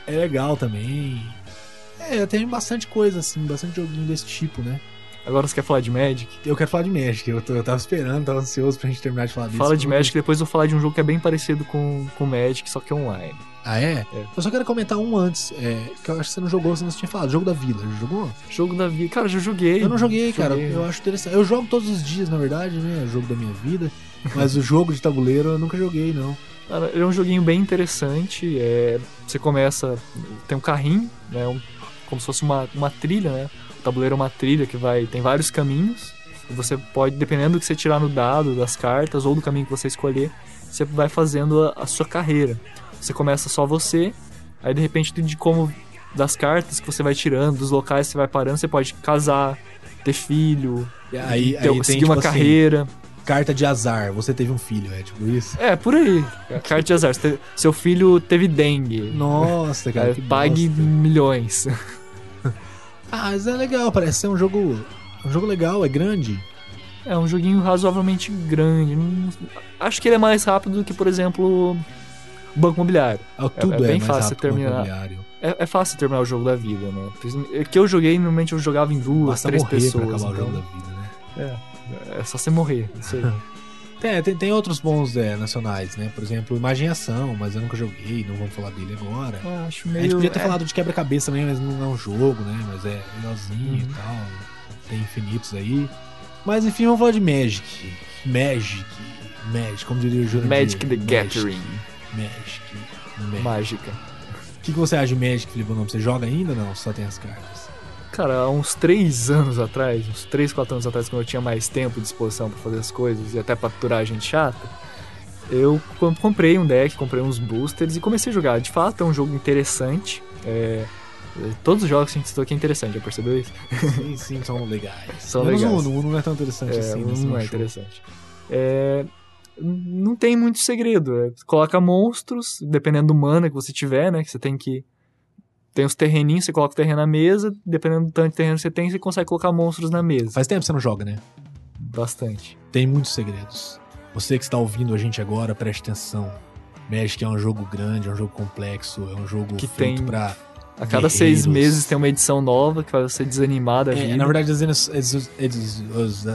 É legal também. É, tem bastante coisa, assim, bastante joguinho desse tipo, né? Agora você quer falar de Magic? Eu quero falar de Magic, eu, tô- eu tava esperando, tava ansioso pra gente terminar de falar disso. Fala de Magic, depois eu vou falar de um jogo que é bem parecido com, com Magic, só que é online. Ah, é? É. Eu só quero comentar um antes, é, que eu acho que você não jogou, você não tinha falado. Jogo da Vila, já jogou? Jogo da vida. Cara, já joguei. Eu não joguei, cara. Joguei. Eu acho interessante. Eu jogo todos os dias, na verdade, né? É o jogo da minha vida. Mas o jogo de tabuleiro eu nunca joguei, não. Cara, ele é um joguinho bem interessante. É, você começa. Tem um carrinho, né? um- como se fosse uma, uma trilha, né? O tabuleiro é uma trilha que vai. Tem vários caminhos. E você pode, dependendo do que você tirar no dado, das cartas, ou do caminho que você escolher, você vai fazendo a, a sua carreira. Você começa só você, aí de repente de como das cartas que você vai tirando, dos locais que você vai parando, você pode casar, ter filho, aí, ter, aí tem, seguir tipo uma assim, carreira. carta de azar. Você teve um filho, é tipo isso? É, por aí. Carta de azar. Seu filho teve dengue. Nossa, cara. Que pague bosta. milhões. Ah, mas é legal, parece ser um jogo. Um jogo legal, é grande. É um joguinho razoavelmente grande. Acho que ele é mais rápido do que, por exemplo, Banco Imobiliário. Ah, Tudo é, bem mais fácil terminar. imobiliário. É, é fácil terminar o jogo da vida, né? É Que eu joguei, normalmente eu jogava em duas, Basta três morrer pessoas. pra acabar o jogo então- da vida, né? É, é só você morrer. Isso aí. Tem, tem, tem outros bons é, nacionais, né? Por exemplo, Imagem e Ação, mas eu nunca joguei, não vamos falar dele agora. Eu acho A meio. gente podia ter é, falado de quebra-cabeça também, mas não é um jogo, né? Mas é legalzinho e Uhum. tal. Tem infinitos aí. Mas enfim, vamos falar de Magic. Magic. Magic, como diria o Jurandir. Magic the Gathering. Magic. Magic. Mágica. O que, que você acha de Magic, Felipe? Você joga ainda ou não? Só tem as cartas. Cara, há uns três anos atrás, uns três, quatro anos atrás, quando eu tinha mais tempo e disposição pra fazer as coisas e até pra aturar gente chata, eu com- comprei um deck, comprei uns boosters e comecei a jogar. De fato, é um jogo interessante. É, é, todos os jogos que a gente citou aqui é interessante, já percebeu isso? Sim, sim, são legais. São Menos legais. o Uno, o Uno não é tão interessante É, assim. né? Você não é achou? interessante. É, não tem muito segredo. é, coloca monstros, dependendo do mana que você tiver, né? Que você tem que. Tem os terreninhos, você coloca o terreno na mesa, dependendo do tanto de terreno que você tem, você consegue colocar monstros na mesa. Faz tempo que você não joga, né? Bastante. Tem muitos segredos. Você que está ouvindo a gente agora, preste atenção. Magic é um jogo grande, é um jogo complexo, é um jogo Que feito tem pra. A cada seis Guerreiros. meses tem uma edição nova que faz você desanimar da É, na verdade, as edições- edições- edições-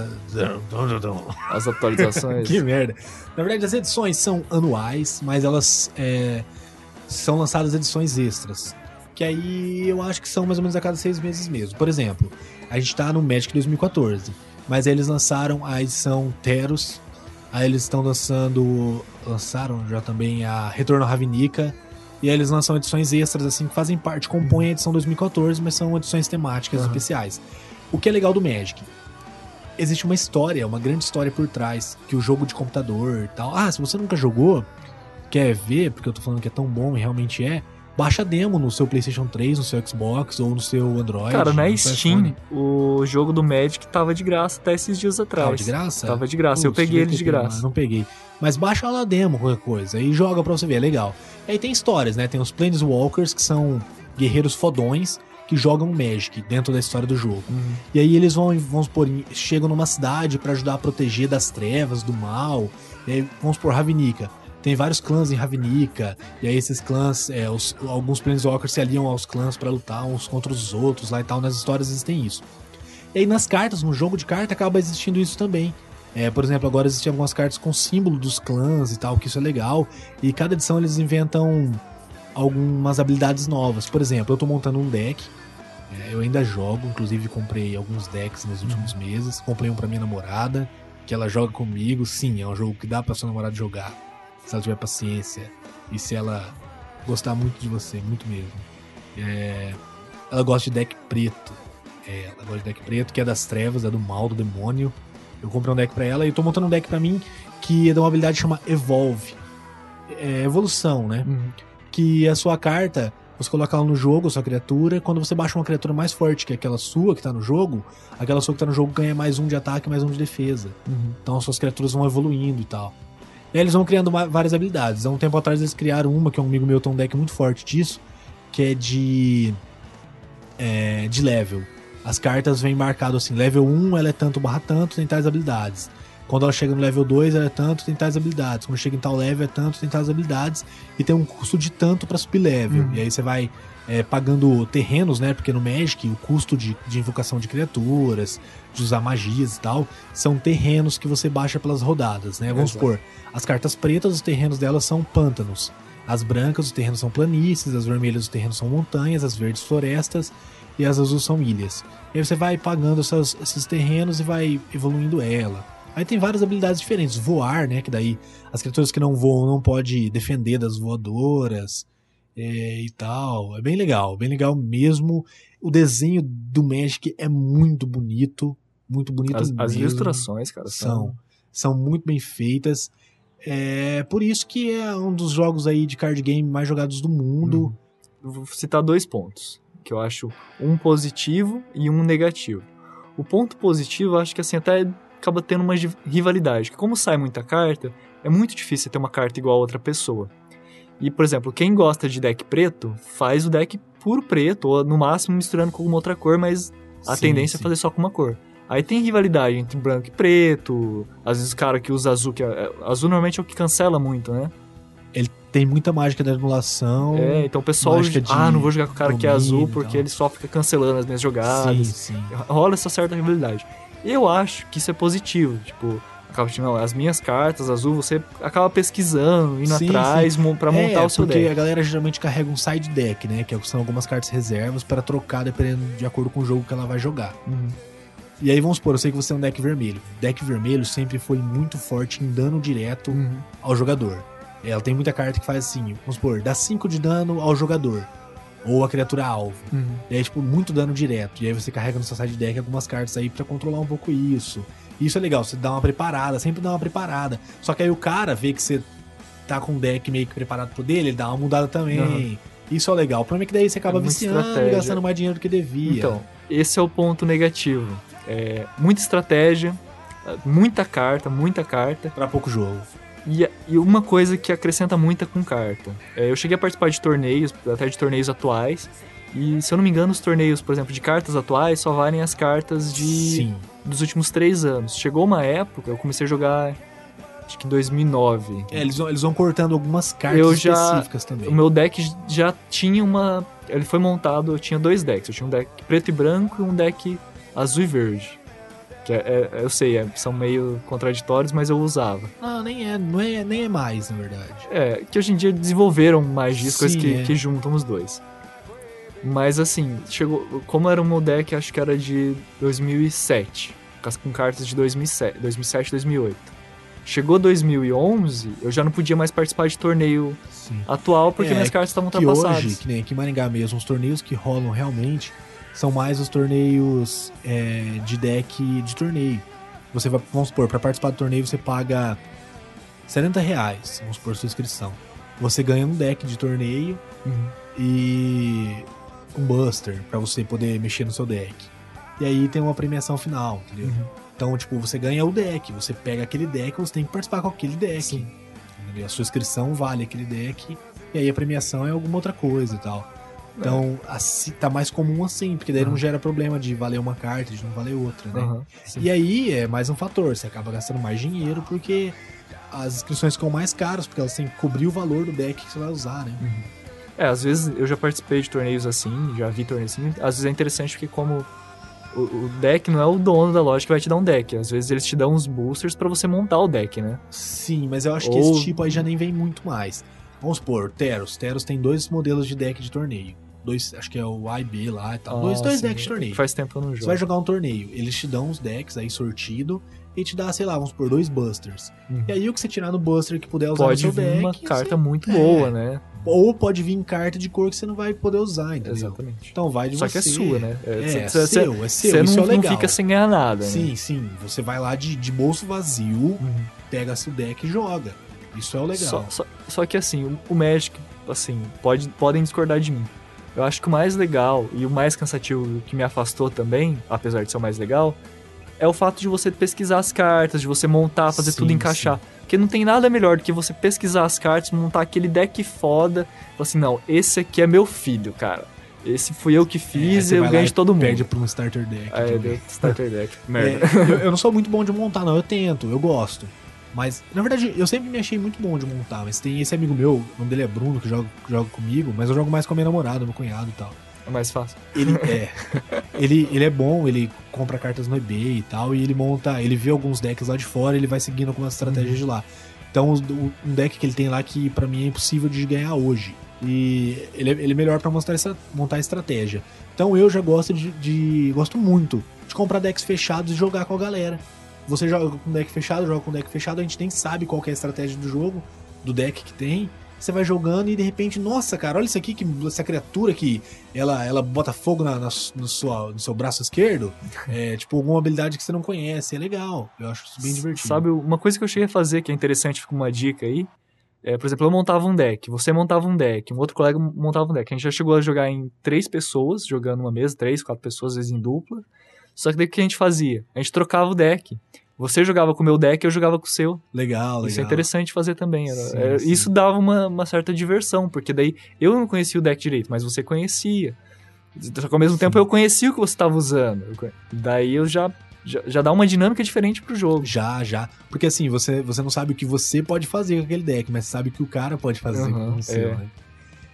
As atualizações. que merda. Na verdade, as edições são anuais, mas elas é, são lançadas edições extras. Que aí eu acho que são mais ou menos a cada seis meses mesmo. Por exemplo, a gente tá no Magic 2014, mas aí eles lançaram a edição Teros, aí eles estão lançando. lançaram já também a Retorno a Ravnica. E aí eles lançam edições extras, assim, que fazem parte, compõem a edição 2014, mas são edições temáticas Aham. especiais. O que é legal do Magic? Existe uma história, uma grande história por trás, que o jogo de computador e tal. Ah, se você nunca jogou, quer ver, porque eu tô falando que é tão bom e realmente é, baixa demo no seu PlayStation 3, no seu Xbox ou no seu Android. Cara, na Steam, o jogo do Magic tava de graça até esses dias atrás. Tava de graça? Tava de graça, eu peguei ele de graça. Não peguei. Mas baixa lá a demo, qualquer coisa, e joga pra você ver, é legal. E aí tem histórias, né? Tem os Planeswalkers, que são guerreiros fodões, que jogam Magic dentro da história do jogo. Uhum. E aí eles vão, vamos supor, chegam numa cidade pra ajudar a proteger das trevas, do mal. E aí, vamos supor, Ravnica. Tem vários clãs em Ravnica, e aí esses clãs, é, os- alguns Planeswalkers se aliam aos clãs pra lutar uns contra os outros lá e tal. Nas histórias existem isso. E aí nas cartas, no jogo de carta, acaba existindo isso também. É, por exemplo, agora existem algumas cartas com símbolo dos clãs e tal, que isso é legal. E cada edição eles inventam algumas habilidades novas. Por exemplo, eu tô montando um deck. é, eu ainda jogo, inclusive comprei alguns decks nos últimos meses. Comprei um pra minha namorada, que ela joga comigo. Sim, é um jogo que dá pra sua namorada jogar. Se ela tiver paciência. E se ela gostar muito de você, muito mesmo. É, ela gosta de deck preto. É, ela gosta de deck preto, que é das trevas, é do mal, do demônio. Eu comprei um deck pra ela e tô montando um deck pra mim que é de uma habilidade que chama Evolve. É evolução, né? Uhum. Que a sua carta, você coloca ela no jogo, a sua criatura. Quando você baixa uma criatura mais forte que aquela sua que tá no jogo, aquela sua que tá no jogo ganha mais um de ataque e mais um de defesa. Uhum. Então as suas criaturas vão evoluindo e tal. Aí eles vão criando ma- várias habilidades. Há um tempo atrás eles criaram uma, que é um amigo meu tem um deck muito forte disso, que é de. é, de level. As cartas vêm marcado assim, level 1 ela é tanto barra tanto, tem tais habilidades. Quando ela chega no level 2, ela é tanto, tem tais habilidades. Quando chega em tal level, é tanto, tem tais habilidades. E tem um custo de tanto pra subir level. Uhum. E aí você vai é, pagando terrenos, né? Porque no Magic, o custo de, de invocação de criaturas, de usar magias e tal, são terrenos que você baixa pelas rodadas, né? Vamos Exato. supor, as cartas pretas, os terrenos delas são pântanos. As brancas, os terrenos são planícies, as vermelhas, os terrenos são montanhas, as verdes, florestas e as azuis são ilhas. E aí você vai pagando essas- esses terrenos e vai evoluindo ela. Aí tem várias habilidades diferentes. Voar, né? Que daí as criaturas que não voam não pode defender das voadoras é, e tal. É bem legal, bem legal mesmo. O desenho do Magic é muito bonito. Muito bonito As, as ilustrações, cara, são, são muito bem feitas. É por isso que é um dos jogos aí de card game mais jogados do mundo. Eu Vou citar dois pontos, que eu acho um positivo e um negativo. O ponto positivo, eu acho que assim, até acaba tendo uma rivalidade, que como sai muita carta, é muito difícil ter uma carta igual a outra pessoa. E, por exemplo, quem gosta de deck preto, faz o deck puro preto, ou no máximo misturando com alguma outra cor, mas a Sim, tendência sim. é fazer só com uma cor. Aí tem rivalidade entre branco e preto, às vezes o cara que usa azul, que é, é- azul normalmente é o que cancela muito, né? Tem muita mágica da anulação. É, então o pessoal, mágica de ah, não vou jogar com o cara que é azul porque tal. ele só fica cancelando as minhas jogadas. sim, sim. Rola essa certa rivalidade. Eu acho que isso é positivo, tipo, acaba tipo, não, as minhas cartas azul, você acaba pesquisando, indo Sim, atrás mon- pra montar é, o seu porque deck. a galera geralmente carrega um side deck, né? Que são algumas cartas reservas para trocar dependendo de acordo com o jogo que ela vai jogar. Uhum. E aí vamos supor, eu sei que você é um deck vermelho. Deck vermelho sempre foi muito forte em dano direto Uhum. ao jogador. Ela tem muita carta que faz assim, vamos supor, dá 5 de dano ao jogador. Ou a criatura alvo. Uhum. E aí, tipo, muito dano direto. E aí você carrega no seu side deck algumas cartas aí pra controlar um pouco isso. E isso é legal, você dá uma preparada, sempre dá uma preparada. Só que aí o cara vê que você tá com um deck meio que preparado pro dele, ele dá uma mudada também. Uhum. Isso é legal. O problema é que daí você acaba É viciando e gastando mais dinheiro do que devia. Então, esse é o ponto negativo. É, muita estratégia, muita carta, muita carta. Pra pouco jogo. E, e uma coisa que acrescenta muito é com carta. É, eu cheguei a participar de torneios, até de torneios atuais. E se eu não me engano, os torneios, por exemplo, de cartas atuais só valem as cartas de Sim. dos últimos três anos. Chegou uma época, eu comecei a jogar acho que em 2009. É, eles, vão, eles vão cortando algumas cartas Eu já- específicas também. O meu deck já tinha uma. Ele foi montado, eu tinha dois decks. Eu tinha um deck preto e branco e um deck azul e verde. Que é, é- eu sei, é- são meio contraditórios, mas eu usava. Não, nem é, não é, nem é mais, na verdade. É, que hoje em dia desenvolveram coisas Sim, que, é. que juntam os dois. Mas assim, chegou. Como era o meu deck, acho que era de 2007. com as- Com cartas de 2007, 2007 2008. Chegou 2011, eu já não podia mais participar de torneio Sim. atual porque É, minhas cartas estavam ultrapassadas. hoje, que nem aqui em Maringá mesmo, os torneios que rolam realmente são mais os torneios é, de deck de torneio. Você vai, vamos supor, para participar do torneio você paga 70 reais, vamos supor, sua inscrição. Você ganha um deck de torneio Uhum. e um buster para você poder mexer no seu deck. E aí tem uma premiação final, entendeu? Uhum. Então, tipo, você ganha o deck, você pega aquele deck, você tem que participar com aquele deck. Sim. Entendeu? A sua inscrição vale aquele deck, e aí a premiação é alguma outra coisa e tal. Então, assim, tá mais comum assim, porque daí não Aham. gera problema de valer uma carta, de não valer outra, né? Sim. E aí é mais um fator, você acaba gastando mais dinheiro porque as inscrições ficam mais caras, porque elas têm que cobrir o valor do deck que você vai usar, né? É, às vezes eu já participei de torneios assim, já vi torneios assim. Às vezes é interessante porque como o, o deck não é o dono da loja que vai te dar um deck. Às vezes eles te dão uns boosters pra você montar o deck, né? Sim, mas eu acho que Ou- esse tipo aí já nem vem muito mais. Vamos supor, Teros. Teros tem dois modelos de deck de torneio. Dois, acho que é o A e B lá e tal. dois, Ah, dois sim. decks de torneio. Faz tempo que eu não Você jogo. vai jogar um torneio, eles te dão uns decks aí sortido e te dá, sei lá, vamos por dois busters. Uhum. E aí o que você tirar no buster que puder usar Pode no seu vir deck, uma você- carta muito É. boa, né? ou pode vir carta de cor que você não vai poder usar, entendeu? Exatamente. Então vai de Só você. que é sua, né? É, cê- é cê- seu, é seu, Você não, é não fica sem ganhar nada, né? Sim, sim, você vai lá de, de bolso vazio, Uhum. pega seu deck e joga. Isso é o legal. Só, só, só que assim, o, o Magic, assim, pode, podem discordar de mim. Eu acho que o mais legal e o mais cansativo que me afastou também, apesar de ser o mais legal, é o fato de você pesquisar as cartas, de você montar, fazer Sim, tudo encaixar. Porque não tem nada melhor do que você pesquisar as cartas, montar aquele deck foda. Falar assim, não, esse aqui é meu filho, cara. Esse fui eu que É, fiz e eu e de todo mundo. Perde pra um starter deck. Aí de deu starter deck. Merda. É, eu, eu não sou muito bom de montar, não. Eu tento, eu gosto. Mas, na verdade, eu sempre me achei muito bom de montar. Mas tem esse amigo meu, o nome dele é Bruno, que joga, joga comigo, mas eu jogo mais com a minha namorada, meu cunhado e tal. É mais fácil. Ele é. ele, ele é bom, ele compra cartas no eBay e tal, e ele monta. Ele vê alguns decks lá de fora ele vai seguindo algumas estratégias de lá. Então, um deck que ele tem lá que pra mim é impossível de ganhar hoje. E ele é, ele é melhor pra mostrar essa, montar estratégia. Então eu já gosto de, de- Gosto muito de comprar decks fechados e jogar com a galera. Você joga com deck fechado, joga com deck fechado, a gente nem sabe qual é a estratégia do jogo, do deck que tem. Você vai jogando e de repente, nossa, cara, olha isso aqui, que, essa criatura que ela, ela bota fogo na, na- no, sua, no seu braço esquerdo. É tipo alguma habilidade que você não conhece. É legal. Eu acho isso bem divertido. Sabe, uma coisa que eu cheguei a fazer que é interessante, fica uma dica aí. É, por exemplo, eu montava um deck, você montava um deck, um outro colega montava um deck. A gente já chegou a jogar em três pessoas, jogando uma mesa, três, quatro pessoas, às vezes em dupla. Só que daí o que a gente fazia? A gente trocava o deck. Você jogava com o meu deck, eu jogava com o seu. Legal, legal. Isso é interessante fazer também. era- Sim, é, sim. Isso dava uma, uma certa diversão, porque daí eu não conhecia o deck direito, mas você conhecia. Só que ao mesmo Sim. tempo eu conhecia o que você estava usando. Daí eu já, já, já dá uma dinâmica diferente pro jogo. Já, já. Porque assim, você, você não sabe o que você pode fazer com aquele deck, mas sabe o que o cara pode fazer Aham, com o seu, é. né?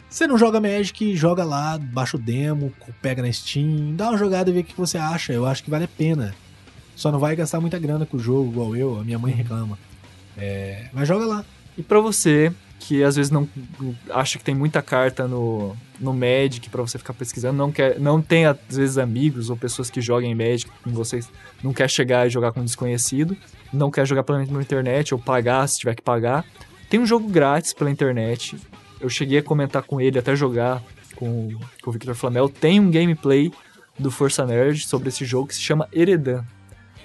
Você não joga Magic, joga lá, baixa o demo, pega na Steam, dá uma jogada e vê o que você acha. Eu acho que vale a pena. Só não vai gastar muita grana com o jogo, igual eu, a minha Uhum. mãe reclama. É, mas joga lá. E pra você que às vezes não acha que tem muita carta no, no Magic pra você ficar pesquisando, não quer, não tem às vezes amigos ou pessoas que joguem Magic com vocês, não quer chegar e jogar com um desconhecido, não quer jogar pela internet ou pagar se tiver que pagar. Tem um jogo grátis pela internet. Eu cheguei a comentar com ele até jogar com, com o Victor Flamel. Tem um gameplay do Força Nerd sobre esse jogo que se chama Eredan.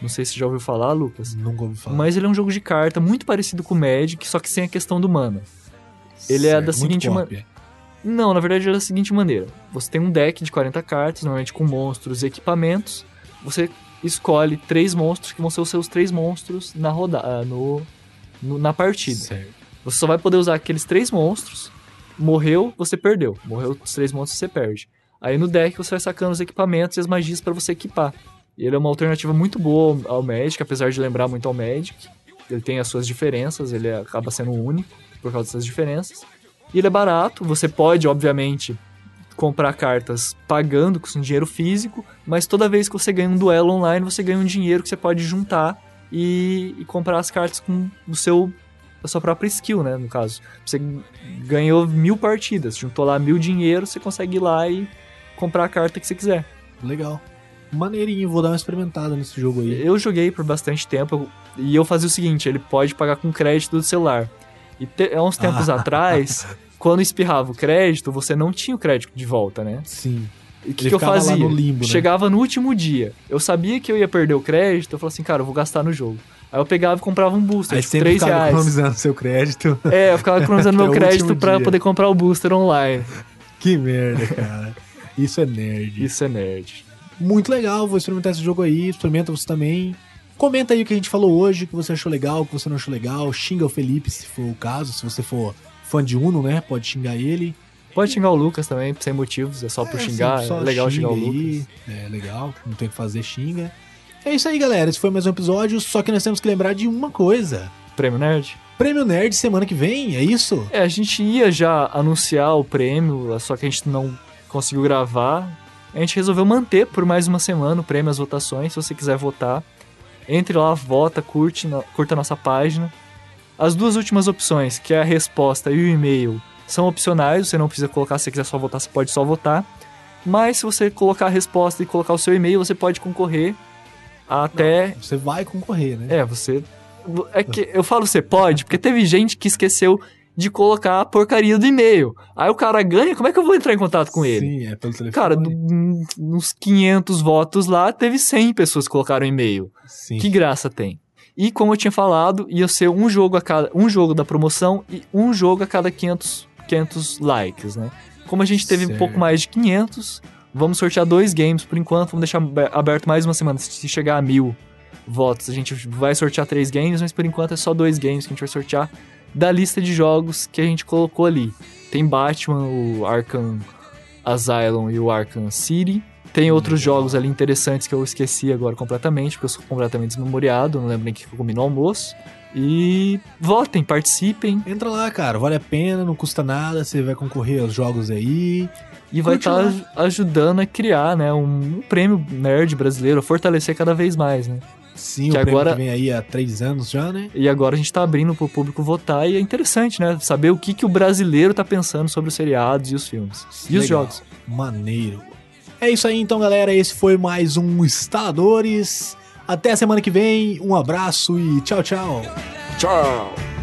Não sei se já ouviu falar, Lucas. Nunca ouvi falar. Mas ele é um jogo de carta muito parecido com o Magic, só que sem a questão do mana. ele é da muito seguinte ma- cópia. Não, na verdade é da seguinte maneira: você tem um deck de 40 cartas, normalmente com monstros e equipamentos. Você escolhe três monstros que vão ser os seus três monstros na rodada, no, no- na partida. Certo. Você só vai poder usar aqueles três monstros. Morreu, você perdeu. Morreu os três monstros, você perde. Aí no deck você vai sacando os equipamentos e as magias para você equipar. Ele é uma alternativa muito boa ao ao Magic, apesar de lembrar muito ao Magic. Ele tem as suas diferenças, ele acaba sendo único por causa dessas diferenças. E ele é barato, você pode, obviamente, comprar cartas pagando com dinheiro físico, mas toda vez que você ganha um duelo online, você ganha um dinheiro que você pode juntar e, e comprar as cartas com o seu a sua própria skill, né? No caso, você ganhou mil partidas, juntou lá mil dinheiro, você consegue ir lá e, comprar a carta que você quiser. Legal. Maneirinho, vou dar uma experimentada nesse jogo aí. Eu joguei por bastante tempo e eu fazia o seguinte: ele pode pagar com crédito do celular. E te, há uns tempos Ah. atrás, quando espirrava o crédito, você não tinha o crédito de volta, né? Sim. E o que, que eu fazia? no limbo, né? Chegava no último dia. Eu sabia que eu ia perder o crédito, eu falava assim, cara, eu vou gastar no jogo. Aí eu pegava e comprava um booster, Aí tipo, sempre 3 ficava reais. economizando seu crédito. É, eu ficava economizando meu crédito dia. poder comprar o booster online. que merda, cara. Isso é nerd. Isso é nerd. Muito legal, vou experimentar esse jogo aí, experimenta você também. Comenta aí o que a gente falou hoje, o que você achou legal, o que você não achou legal. Xinga o Felipe se for o caso, se você for fã de Uno, né? Pode xingar ele. Pode xingar o Lucas também, sem motivos, é só por É, xingar. só é legal xingar o Lucas. aí. É legal, não tem o que fazer, xinga. É isso aí, galera. Esse foi mais um episódio, só que nós temos que lembrar de uma coisa. Prêmio Nerd? Prêmio Nerd semana que vem, é isso? É, a gente ia já anunciar o prêmio, só que a gente não conseguiu gravar. A gente resolveu manter por mais uma semana o prêmio, as votações. Se você quiser votar, entre lá, vota, curte, na- curta a nossa página. As duas últimas opções, que é a resposta e o e-mail, são opcionais. Você não precisa colocar, se você quiser só votar, você pode só votar. Mas se você colocar a resposta e colocar o seu e-mail, você pode concorrer até Você vai concorrer, né? é, você. É que eu falo você pode, porque teve gente que esqueceu de colocar a porcaria do e-mail. Aí o cara ganha, como é que eu vou entrar em contato com ele? Sim, é pelo telefone. Cara, no- nos 500 votos lá, teve 100 pessoas que colocaram e-mail. Sim. Que graça tem? E como eu tinha falado, ia ser um jogo a cada um jogo da promoção e um jogo a cada 500, 500 likes, né? Como a gente teve um Certo. pouco mais de 500, vamos sortear dois games por enquanto, vamos deixar abe- aberto mais uma semana. Se chegar a mil votos, a gente vai sortear três games, mas por enquanto é só dois games que a gente vai sortear da lista de jogos que a gente colocou ali. Tem Batman, o Arkham Asylum e o Arkham City. Tem outros Legal. jogos ali interessantes que eu esqueci agora completamente, porque eu sou completamente desmemoriado, não lembro nem o que eu comi no almoço. E votem, participem Entra lá, cara, vale a pena, não custa nada, você vai concorrer aos jogos aí. E vai estar ajudando a criar, né, um, um prêmio nerd brasileiro, a fortalecer cada vez mais, né? Sim, Que o prêmio agora- que vem aí há três anos já, né? E agora a gente tá abrindo pro público votar e é interessante, né, saber o que, que o brasileiro tá pensando sobre os seriados e os filmes. E os Legal. jogos. Maneiro. É isso aí então, galera. Esse foi mais um Instaladores. Até a semana que vem. Um abraço e tchau, tchau. Tchau!